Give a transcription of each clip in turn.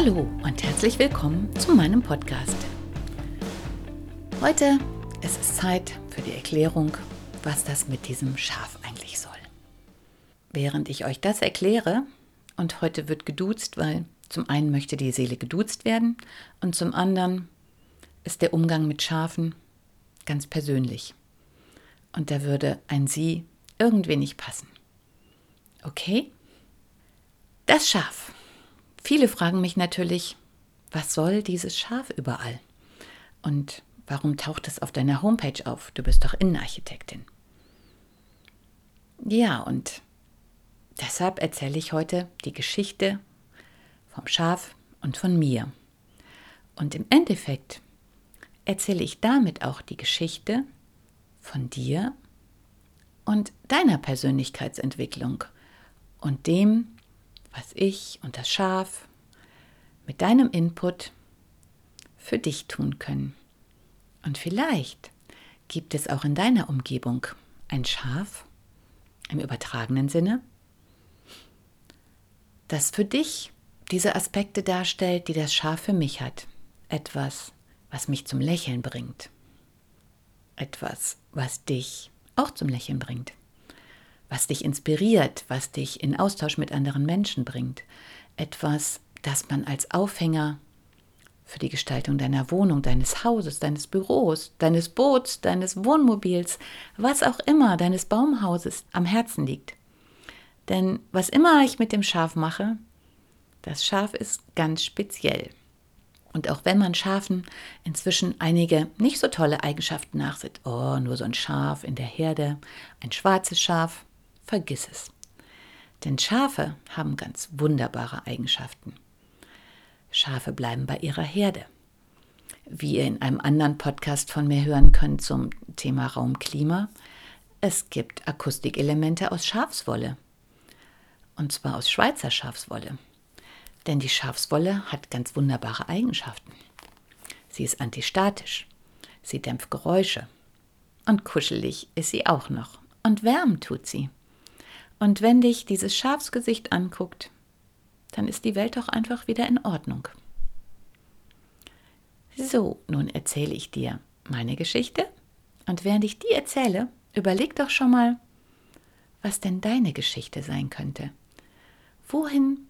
Hallo und herzlich willkommen zu meinem Podcast. Heute ist es Zeit für die Erklärung, was das mit diesem Schaf eigentlich soll. Während ich euch das erkläre, und heute wird geduzt, weil zum einen möchte die Seele geduzt werden und zum anderen ist der Umgang mit Schafen ganz persönlich. Und da würde ein Sie irgendwie nicht passen. Okay? Das Schaf Viele fragen mich natürlich, was soll dieses Schaf überall? Und warum taucht es auf deiner Homepage auf? Du bist doch Innenarchitektin. Ja, und deshalb erzähle ich heute die Geschichte vom Schaf und von mir. Und im Endeffekt erzähle ich damit auch die Geschichte von dir und deiner Persönlichkeitsentwicklung und dem, was ich und das Schaf mit deinem Input für dich tun können. Und vielleicht gibt es auch in deiner Umgebung ein Schaf im übertragenen Sinne, das für dich diese Aspekte darstellt, die das Schaf für mich hat. Etwas, was mich zum Lächeln bringt. Etwas, was dich auch zum Lächeln bringt was dich inspiriert, was dich in Austausch mit anderen Menschen bringt. Etwas, das man als Aufhänger für die Gestaltung deiner Wohnung, deines Hauses, deines Büros, deines Boots, deines Wohnmobils, was auch immer, deines Baumhauses am Herzen liegt. Denn was immer ich mit dem Schaf mache, das Schaf ist ganz speziell. Und auch wenn man Schafen inzwischen einige nicht so tolle Eigenschaften nachsieht, oh, nur so ein Schaf in der Herde, ein schwarzes Schaf, vergiss es. Denn Schafe haben ganz wunderbare Eigenschaften. Schafe bleiben bei ihrer Herde. Wie ihr in einem anderen Podcast von mir hören könnt zum Thema Raumklima, es gibt Akustikelemente aus Schafswolle. Und zwar aus Schweizer Schafswolle. Denn die Schafswolle hat ganz wunderbare Eigenschaften. Sie ist antistatisch, sie dämpft Geräusche und kuschelig ist sie auch noch und wärmen tut sie. Und wenn dich dieses Schafsgesicht anguckt, dann ist die Welt doch einfach wieder in Ordnung. So, nun erzähle ich dir meine Geschichte. Und während ich die erzähle, überleg doch schon mal, was denn deine Geschichte sein könnte. Wohin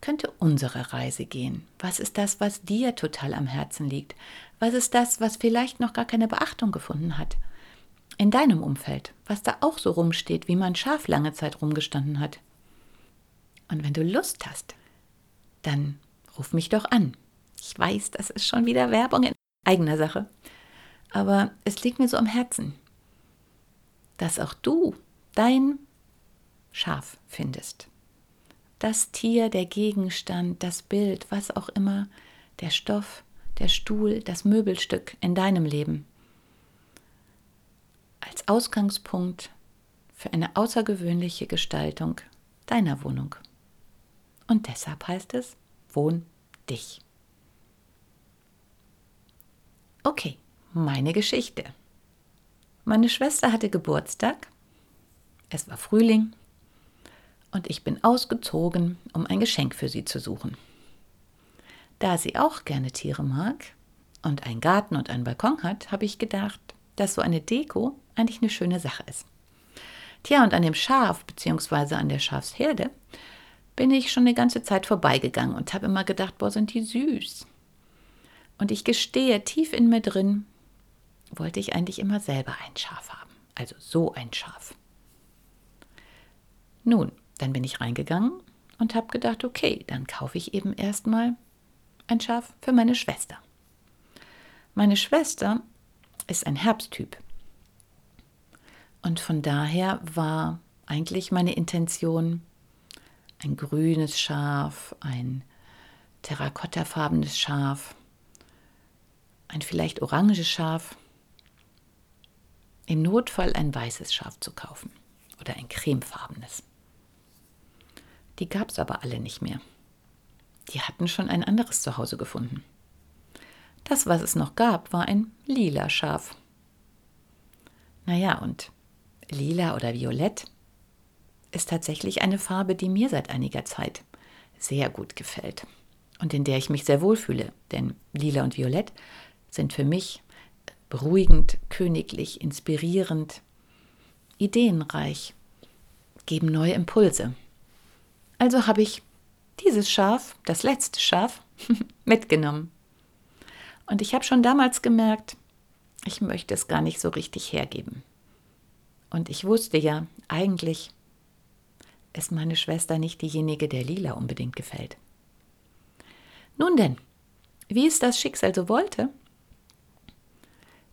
könnte unsere Reise gehen? Was ist das, was dir total am Herzen liegt? Was ist das, was vielleicht noch gar keine Beachtung gefunden hat? In deinem Umfeld, was da auch so rumsteht, wie mein Schaf lange Zeit rumgestanden hat. Und wenn du Lust hast, dann ruf mich doch an. Ich weiß, das ist schon wieder Werbung in eigener Sache. Aber es liegt mir so am Herzen, dass auch du dein Schaf findest. Das Tier, der Gegenstand, das Bild, was auch immer, der Stoff, der Stuhl, das Möbelstück in deinem Leben als Ausgangspunkt für eine außergewöhnliche Gestaltung deiner Wohnung. Und deshalb heißt es, wohn dich. Okay, meine Geschichte. Meine Schwester hatte Geburtstag, es war Frühling und ich bin ausgezogen, um ein Geschenk für sie zu suchen. Da sie auch gerne Tiere mag und einen Garten und einen Balkon hat, habe ich gedacht, dass so eine Deko eigentlich eine schöne Sache ist. Tja, und an dem Schaf bzw. an der Schafsherde bin ich schon eine ganze Zeit vorbeigegangen und habe immer gedacht, boah, sind die süß. Und ich gestehe, tief in mir drin wollte ich eigentlich immer selber ein Schaf haben. Also so ein Schaf. Nun, dann bin ich reingegangen und habe gedacht, okay, dann kaufe ich eben erstmal ein Schaf für meine Schwester. Meine Schwester ist ein Herbsttyp. Und von daher war eigentlich meine Intention, ein grünes Schaf, ein terrakottafarbenes Schaf, ein vielleicht oranges Schaf, im Notfall ein weißes Schaf zu kaufen oder ein cremefarbenes. Die gab es aber alle nicht mehr. Die hatten schon ein anderes Zuhause gefunden. Das, was es noch gab, war ein lila Schaf. Naja, und lila oder violett ist tatsächlich eine Farbe, die mir seit einiger Zeit sehr gut gefällt und in der ich mich sehr wohlfühle. Denn lila und violett sind für mich beruhigend, königlich, inspirierend, ideenreich, geben neue Impulse. Also habe ich dieses Schaf, das letzte Schaf, mitgenommen. Und ich habe schon damals gemerkt, ich möchte es gar nicht so richtig hergeben. Und ich wusste ja, eigentlich ist meine Schwester nicht diejenige, der Lila unbedingt gefällt. Nun denn, wie es das Schicksal so wollte,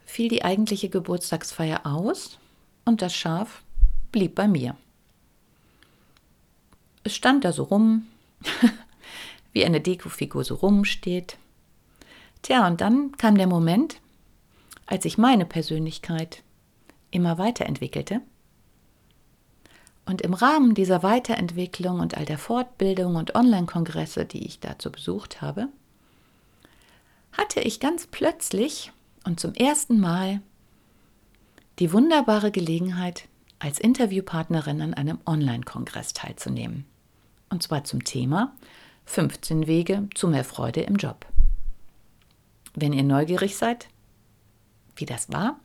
fiel die eigentliche Geburtstagsfeier aus und das Schaf blieb bei mir. Es stand da so rum, wie eine Dekofigur so rumsteht. Tja, und dann kam der Moment, als ich meine Persönlichkeit immer weiterentwickelte. Und im Rahmen dieser Weiterentwicklung und all der Fortbildung und Online-Kongresse, die ich dazu besucht habe, hatte ich ganz plötzlich und zum ersten Mal die wunderbare Gelegenheit, als Interviewpartnerin an einem Online-Kongress teilzunehmen. Und zwar zum Thema 15 Wege zu mehr Freude im Job. Wenn ihr neugierig seid, wie das war,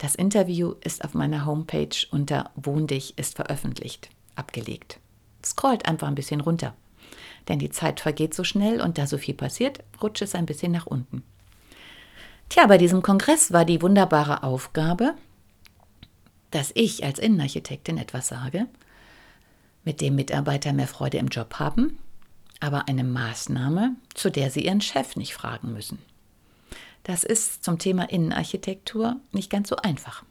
das Interview ist auf meiner Homepage unter Wohn dich ist veröffentlicht, abgelegt. Scrollt einfach ein bisschen runter. Denn die Zeit vergeht so schnell und da so viel passiert, rutscht es ein bisschen nach unten. Tja, bei diesem Kongress war die wunderbare Aufgabe, dass ich als Innenarchitektin etwas sage, mit dem Mitarbeiter mehr Freude im Job haben, aber eine Maßnahme, zu der sie ihren Chef nicht fragen müssen. Das ist zum Thema Innenarchitektur nicht ganz so einfach.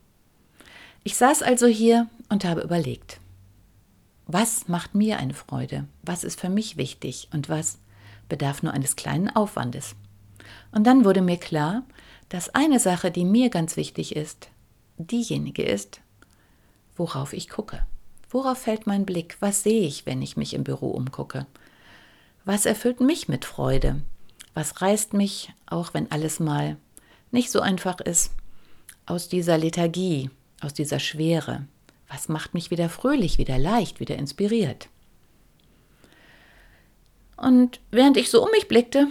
Ich saß also hier und habe überlegt, was macht mir eine Freude, was ist für mich wichtig und was bedarf nur eines kleinen Aufwandes. Und dann wurde mir klar, dass eine Sache, die mir ganz wichtig ist, diejenige ist, worauf ich gucke. Worauf fällt mein Blick? Was sehe ich, wenn ich mich im Büro umgucke? Was erfüllt mich mit Freude? Was reißt mich, auch wenn alles mal nicht so einfach ist, aus dieser Lethargie, aus dieser Schwere? Was macht mich wieder fröhlich, wieder leicht, wieder inspiriert? Und während ich so um mich blickte,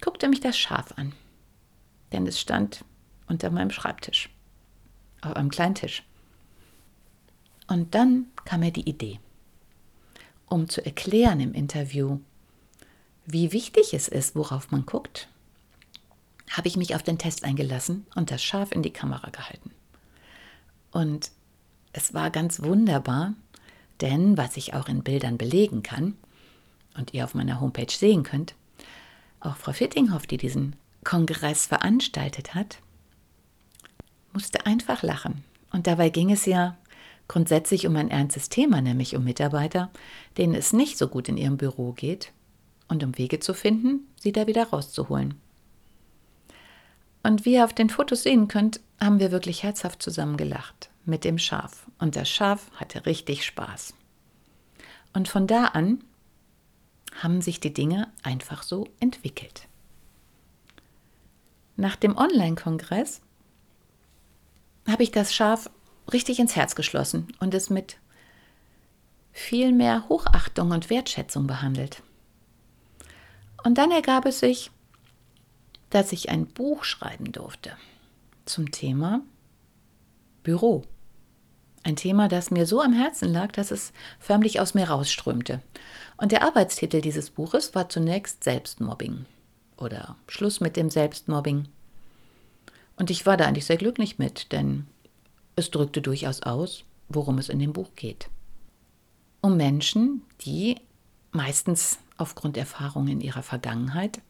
guckte mich das Schaf an. Denn es stand unter meinem Schreibtisch, auf einem kleinen Tisch. Und dann kam mir die Idee, um zu erklären im Interview, wie wichtig es ist, worauf man guckt, habe ich mich auf den Test eingelassen und das scharf in die Kamera gehalten. Und es war ganz wunderbar, denn was ich auch in Bildern belegen kann und ihr auf meiner Homepage sehen könnt, auch Frau Fittinghoff, die diesen Kongress veranstaltet hat, musste einfach lachen. Und dabei ging es ja grundsätzlich um ein ernstes Thema, nämlich um Mitarbeiter, denen es nicht so gut in ihrem Büro geht und um Wege zu finden, sie da wieder rauszuholen. Und wie ihr auf den Fotos sehen könnt, haben wir wirklich herzhaft zusammen gelacht mit dem Schaf. Und das Schaf hatte richtig Spaß. Und von da an haben sich die Dinge einfach so entwickelt. Nach dem Online-Kongress habe ich das Schaf richtig ins Herz geschlossen und es mit viel mehr Hochachtung und Wertschätzung behandelt. Und dann ergab es sich, dass ich ein Buch schreiben durfte zum Thema Büro. Ein Thema, das mir so am Herzen lag, dass es förmlich aus mir rausströmte. Und der Arbeitstitel dieses Buches war zunächst Selbstmobbing oder Schluss mit dem Selbstmobbing. Und ich war da eigentlich sehr glücklich mit, denn es drückte durchaus aus, worum es in dem Buch geht. Um Menschen, die meistens aufgrund Erfahrungen in ihrer Vergangenheit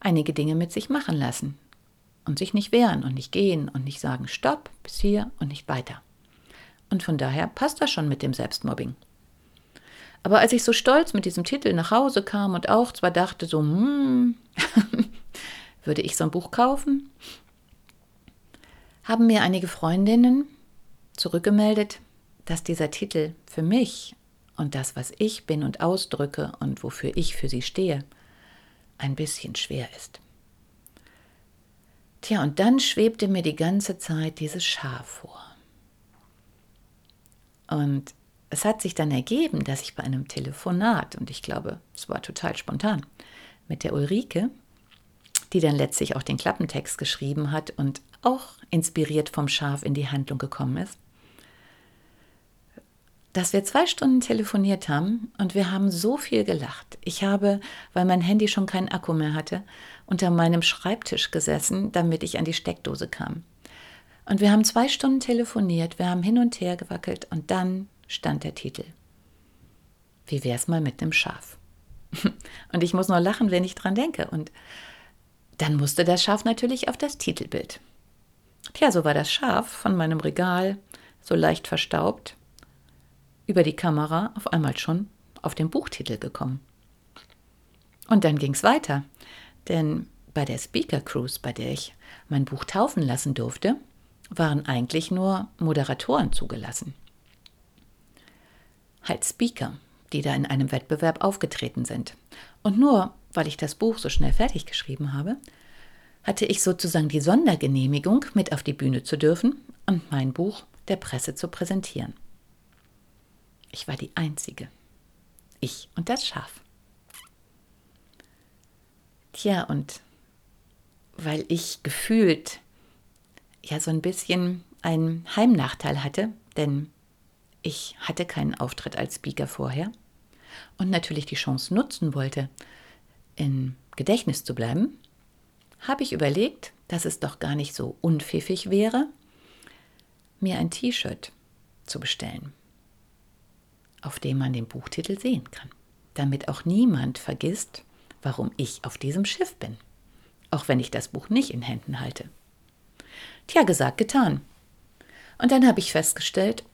einige Dinge mit sich machen lassen und sich nicht wehren und nicht gehen und nicht sagen Stopp bis hier und nicht weiter. Und von daher passt das schon mit dem Selbstmobbing. Aber als ich so stolz mit diesem Titel nach Hause kam und auch zwar dachte so, hm, würde ich so ein Buch kaufen, haben mir einige Freundinnen zurückgemeldet, dass dieser Titel für mich und das, was ich bin und ausdrücke und wofür ich für sie stehe, ein bisschen schwer ist. Tja, und dann schwebte mir die ganze Zeit dieses Schaf vor. Und es hat sich dann ergeben, dass ich bei einem Telefonat, und ich glaube, es war total spontan, mit der Ulrike, die dann letztlich auch den Klappentext geschrieben hat und auch inspiriert vom Schaf in die Handlung gekommen ist, dass wir zwei Stunden telefoniert haben und wir haben so viel gelacht. Ich habe, weil mein Handy schon keinen Akku mehr hatte, unter meinem Schreibtisch gesessen, damit ich an die Steckdose kam. Und wir haben zwei Stunden telefoniert, wir haben hin und her gewackelt und dann stand der Titel. Wie wär's mal mit einem Schaf? und ich muss nur lachen, wenn ich dran denke. Und dann musste das Schaf natürlich auf das Titelbild. Tja, so war das Schaf von meinem Regal, so leicht verstaubt, über die Kamera auf einmal schon auf den Buchtitel gekommen. Und dann ging es weiter, denn bei der Speaker Cruise, bei der ich mein Buch taufen lassen durfte, waren eigentlich nur Moderatoren zugelassen. Halt Speaker, die da in einem Wettbewerb aufgetreten sind. Und nur weil ich das Buch so schnell fertig geschrieben habe, hatte ich sozusagen die Sondergenehmigung, mit auf die Bühne zu dürfen und mein Buch der Presse zu präsentieren. Ich war die Einzige. Ich und das Schaf. Tja, und weil ich gefühlt ja so ein bisschen einen Heimnachteil hatte, denn ich hatte keinen Auftritt als Speaker vorher und natürlich die Chance nutzen wollte, im Gedächtnis zu bleiben, habe ich überlegt, dass es doch gar nicht so unpfiffig wäre, mir ein T-Shirt zu bestellen auf dem man den Buchtitel sehen kann, damit auch niemand vergisst, warum ich auf diesem Schiff bin, auch wenn ich das Buch nicht in Händen halte. Tja, gesagt, getan. Und dann habe ich festgestellt,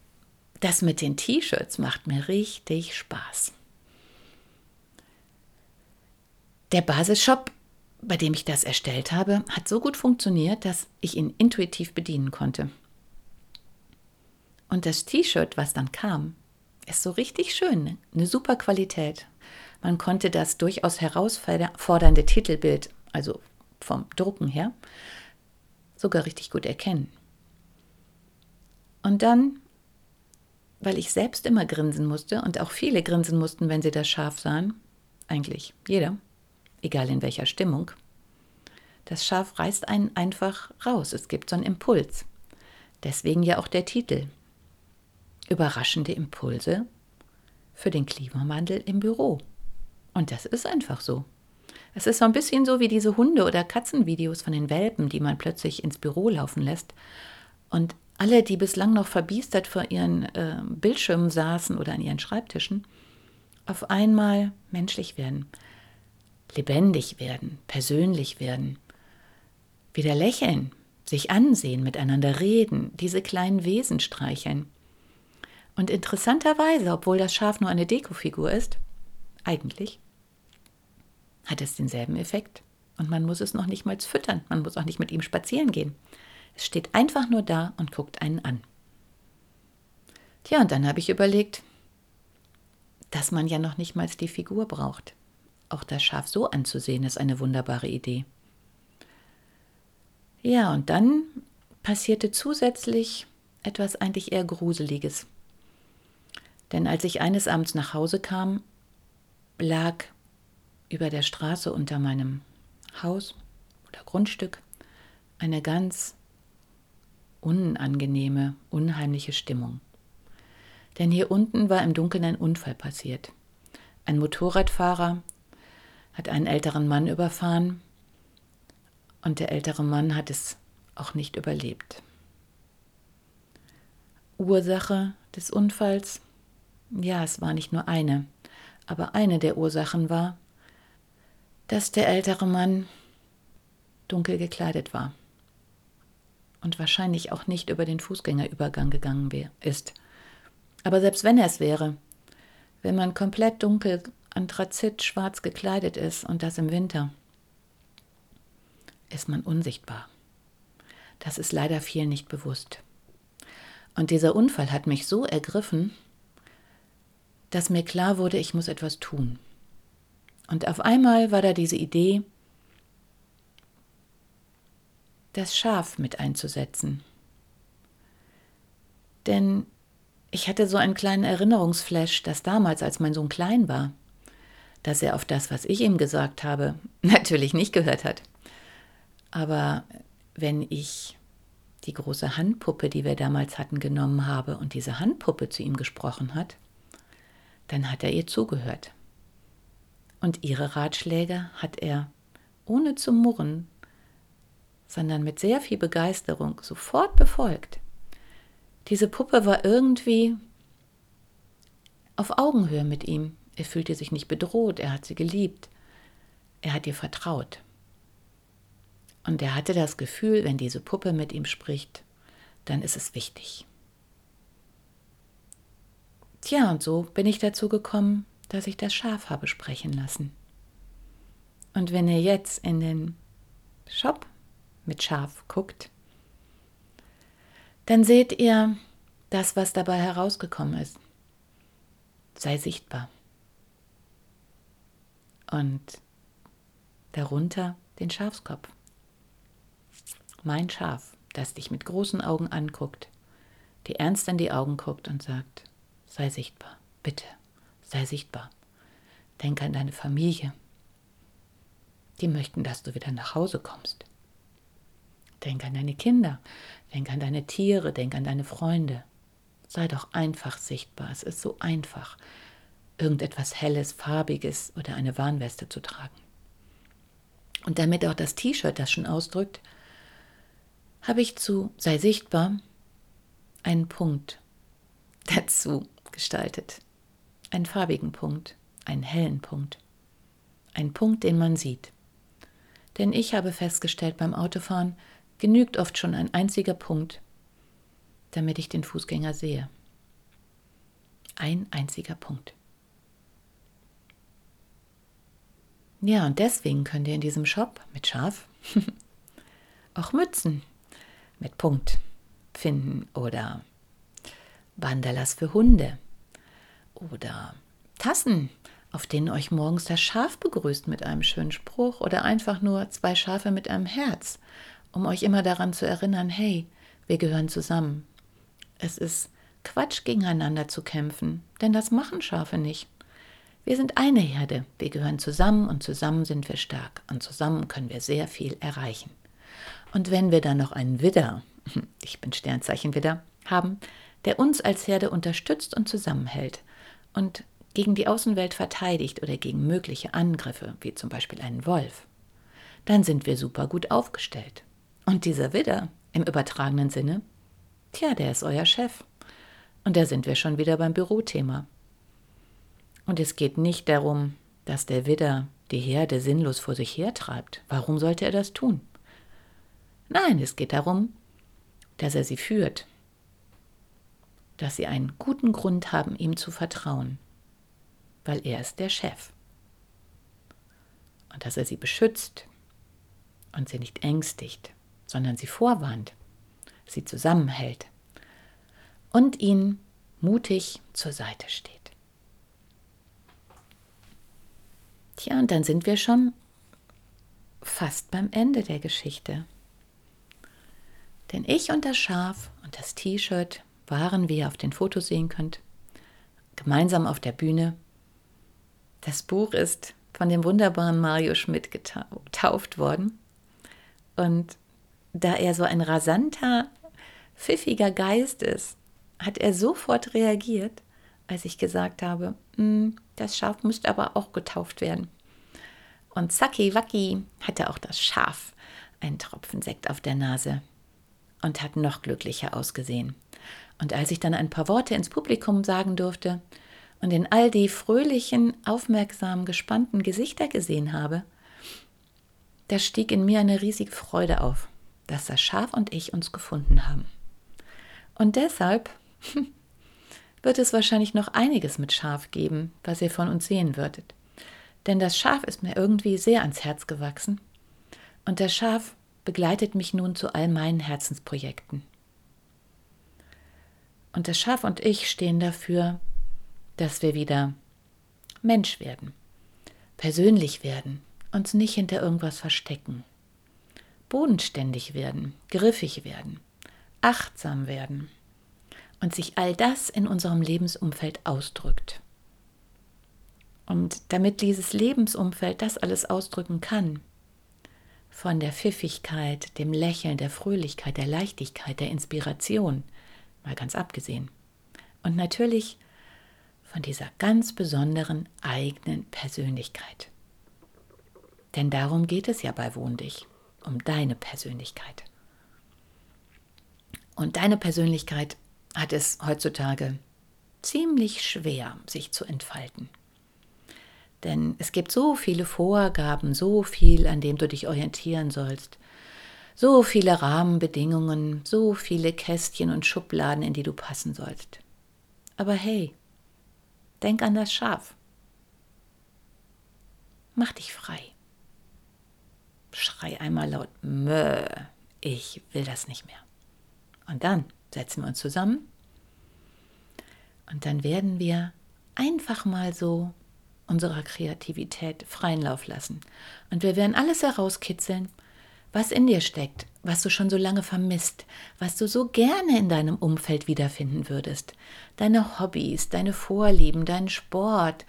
das mit den T-Shirts macht mir richtig Spaß. Der Basisshop, bei dem ich das erstellt habe, hat so gut funktioniert, dass ich ihn intuitiv bedienen konnte. Und das T-Shirt, was dann kam, ist so richtig schön, ne? eine super Qualität. Man konnte das durchaus herausfordernde Titelbild, also vom Drucken her, sogar richtig gut erkennen. Und dann, weil ich selbst immer grinsen musste und auch viele grinsen mussten, wenn sie das Schaf sahen, eigentlich jeder, egal in welcher Stimmung, das Schaf reißt einen einfach raus. Es gibt so einen Impuls. Deswegen ja auch der Titel überraschende Impulse für den Klimawandel im Büro. Und das ist einfach so. Es ist so ein bisschen so wie diese Hunde- oder Katzenvideos von den Welpen, die man plötzlich ins Büro laufen lässt. Und alle, die bislang noch verbiestert vor ihren äh, Bildschirmen saßen oder an ihren Schreibtischen, auf einmal menschlich werden, lebendig werden, persönlich werden, wieder lächeln, sich ansehen, miteinander reden, diese kleinen Wesen streicheln. Und interessanterweise, obwohl das Schaf nur eine Dekofigur ist, eigentlich hat es denselben Effekt. Und man muss es noch nicht mal füttern, man muss auch nicht mit ihm spazieren gehen. Es steht einfach nur da und guckt einen an. Tja, und dann habe ich überlegt, dass man ja noch nicht mal die Figur braucht. Auch das Schaf so anzusehen, ist eine wunderbare Idee. Ja, und dann passierte zusätzlich etwas eigentlich eher Gruseliges. Denn als ich eines Abends nach Hause kam, lag über der Straße unter meinem Haus oder Grundstück eine ganz unangenehme, unheimliche Stimmung. Denn hier unten war im Dunkeln ein Unfall passiert. Ein Motorradfahrer hat einen älteren Mann überfahren und der ältere Mann hat es auch nicht überlebt. Ursache des Unfalls ja, es war nicht nur eine, aber eine der Ursachen war, dass der ältere Mann dunkel gekleidet war und wahrscheinlich auch nicht über den Fußgängerübergang gegangen ist. Aber selbst wenn er es wäre, wenn man komplett dunkel, anthrazit, schwarz gekleidet ist und das im Winter, ist man unsichtbar. Das ist leider vielen nicht bewusst. Und dieser Unfall hat mich so ergriffen, dass mir klar wurde, ich muss etwas tun. Und auf einmal war da diese Idee, das Schaf mit einzusetzen. Denn ich hatte so einen kleinen Erinnerungsflash, dass damals, als mein Sohn klein war, dass er auf das, was ich ihm gesagt habe, natürlich nicht gehört hat. Aber wenn ich die große Handpuppe, die wir damals hatten, genommen habe und diese Handpuppe zu ihm gesprochen hat, dann hat er ihr zugehört. Und ihre Ratschläge hat er ohne zu murren, sondern mit sehr viel Begeisterung sofort befolgt. Diese Puppe war irgendwie auf Augenhöhe mit ihm. Er fühlte sich nicht bedroht, er hat sie geliebt, er hat ihr vertraut. Und er hatte das Gefühl, wenn diese Puppe mit ihm spricht, dann ist es wichtig. Tja, und so bin ich dazu gekommen, dass ich das Schaf habe sprechen lassen. Und wenn ihr jetzt in den Shop mit Schaf guckt, dann seht ihr das, was dabei herausgekommen ist. Sei sichtbar. Und darunter den Schafskopf. Mein Schaf, das dich mit großen Augen anguckt, dir ernst in die Augen guckt und sagt, sei sichtbar, bitte, sei sichtbar. Denk an deine Familie. Die möchten, dass du wieder nach Hause kommst. Denk an deine Kinder, denk an deine Tiere, denk an deine Freunde. Sei doch einfach sichtbar. Es ist so einfach, irgendetwas Helles, Farbiges oder eine Warnweste zu tragen. Und damit auch das T-Shirt das schon ausdrückt, habe ich zu Sei sichtbar einen Punkt dazu gestaltet. Einen farbigen Punkt, einen hellen Punkt. Einen Punkt, den man sieht. Denn ich habe festgestellt beim Autofahren, genügt oft schon ein einziger Punkt, damit ich den Fußgänger sehe. Ein einziger Punkt. Ja, und deswegen könnt ihr in diesem Shop mit Schaf auch Mützen mit Punkt finden oder Bandalas für Hunde oder Tassen, auf denen euch morgens das Schaf begrüßt mit einem schönen Spruch oder einfach nur zwei Schafe mit einem Herz um euch immer daran zu erinnern, hey, wir gehören zusammen. Es ist Quatsch, gegeneinander zu kämpfen, denn das machen Schafe nicht. Wir sind eine Herde, wir gehören zusammen und zusammen sind wir stark und zusammen können wir sehr viel erreichen. Und wenn wir dann noch einen Widder, ich bin Sternzeichen Widder, haben, der uns als Herde unterstützt und zusammenhält und gegen die Außenwelt verteidigt oder gegen mögliche Angriffe, wie zum Beispiel einen Wolf, dann sind wir super gut aufgestellt. Und dieser Widder, im übertragenen Sinne, tja, der ist euer Chef. Und da sind wir schon wieder beim Bürothema. Und es geht nicht darum, dass der Widder die Herde sinnlos vor sich hertreibt. Warum sollte er das tun? Nein, es geht darum, dass er sie führt, dass sie einen guten Grund haben, ihm zu vertrauen, weil er ist der Chef. Und dass er sie beschützt und sie nicht ängstigt sondern sie vorwarnt, sie zusammenhält und ihnen mutig zur Seite steht. Tja, und dann sind wir schon fast beim Ende der Geschichte. Denn ich und das Schaf und das T-Shirt waren, wie ihr auf den Fotos sehen könnt, gemeinsam auf der Bühne. Das Buch ist von dem wunderbaren Mario Schmidt getauft worden. Und da er so ein rasanter, pfiffiger Geist ist, hat er sofort reagiert, als ich gesagt habe, hm, das Schaf müsste aber auch getauft werden. Und Saki Waki hatte auch das Schaf einen Tropfen Sekt auf der Nase und hat noch glücklicher ausgesehen. Und als ich dann ein paar Worte ins Publikum sagen durfte und in all die fröhlichen, aufmerksam gespannten Gesichter gesehen habe, da stieg in mir eine riesige Freude auf dass das Schaf und ich uns gefunden haben. Und deshalb wird es wahrscheinlich noch einiges mit Schaf geben, was ihr von uns sehen würdet. Denn das Schaf ist mir irgendwie sehr ans Herz gewachsen. Und das Schaf begleitet mich nun zu all meinen Herzensprojekten. Und das Schaf und ich stehen dafür, dass wir wieder Mensch werden, persönlich werden, uns nicht hinter irgendwas verstecken, bodenständig werden, griffig werden, achtsam werden und sich all das in unserem Lebensumfeld ausdrückt. Und damit dieses Lebensumfeld das alles ausdrücken kann, von der Pfiffigkeit, dem Lächeln, der Fröhlichkeit, der Leichtigkeit, der Inspiration, mal ganz abgesehen. Und natürlich von dieser ganz besonderen eigenen Persönlichkeit. Denn darum geht es ja bei Wohndich, um deine Persönlichkeit. Und deine Persönlichkeit hat es heutzutage ziemlich schwer, sich zu entfalten. Denn es gibt so viele Vorgaben, so viel, an dem du dich orientieren sollst, so viele Rahmenbedingungen, so viele Kästchen und Schubladen, in die du passen sollst. Aber hey, denk an das Schaf. Mach dich frei. Schrei einmal laut, Mö, ich will das nicht mehr. Und dann setzen wir uns zusammen und dann werden wir einfach mal so unserer Kreativität freien Lauf lassen. Und wir werden alles herauskitzeln, was in dir steckt, was du schon so lange vermisst, was du so gerne in deinem Umfeld wiederfinden würdest. Deine Hobbys, deine Vorlieben, dein Sport,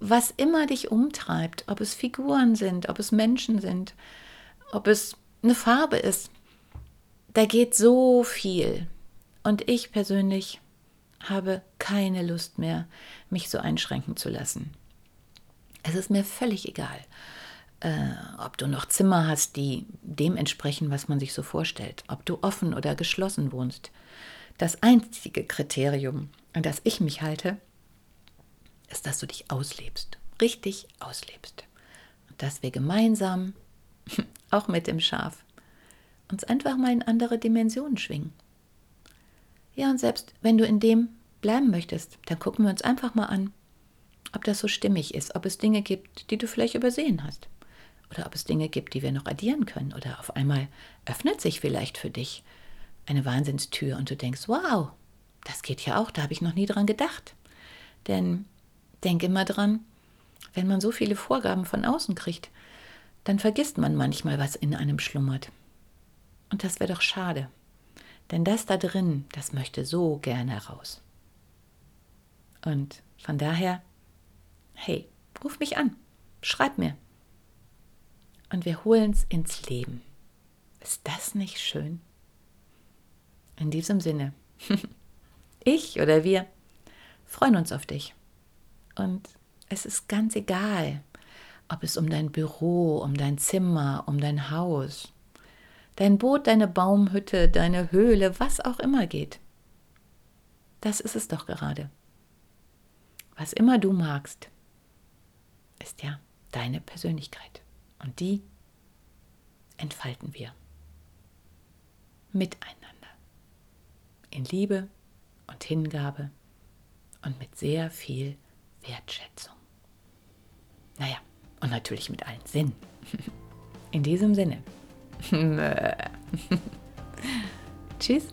was immer dich umtreibt, ob es Figuren sind, ob es Menschen sind, ob es eine Farbe ist. Da geht so viel. Und ich persönlich habe keine Lust mehr, mich so einschränken zu lassen. Es ist mir völlig egal, äh, ob du noch Zimmer hast, die dem entsprechen, was man sich so vorstellt, ob du offen oder geschlossen wohnst. Das einzige Kriterium, an das ich mich halte, ist, dass du dich auslebst, richtig auslebst. Und dass wir gemeinsam, auch mit dem Schaf, uns einfach mal in andere Dimensionen schwingen. Ja, und selbst wenn du in dem bleiben möchtest, dann gucken wir uns einfach mal an, ob das so stimmig ist, ob es Dinge gibt, die du vielleicht übersehen hast. Oder ob es Dinge gibt, die wir noch addieren können. Oder auf einmal öffnet sich vielleicht für dich eine Wahnsinnstür und du denkst, wow, das geht ja auch, da habe ich noch nie dran gedacht. Denn denk immer dran, wenn man so viele Vorgaben von außen kriegt, dann vergisst man manchmal, was in einem schlummert. Und das wäre doch schade. Denn das da drin, das möchte so gerne raus. Und von daher hey, ruf mich an, schreib mir. Und wir holen es ins Leben. Ist das nicht schön? In diesem Sinne, ich oder wir freuen uns auf dich. Und es ist ganz egal, ob es um dein Büro, um dein Zimmer, um dein Haus, dein Boot, deine Baumhütte, deine Höhle, was auch immer geht. Das ist es doch gerade. Was immer du magst, ist ja deine Persönlichkeit. Und die entfalten wir miteinander. In Liebe und Hingabe und mit sehr viel Wertschätzung. Naja, und natürlich mit allen Sinnen. In diesem Sinne. Tschüss.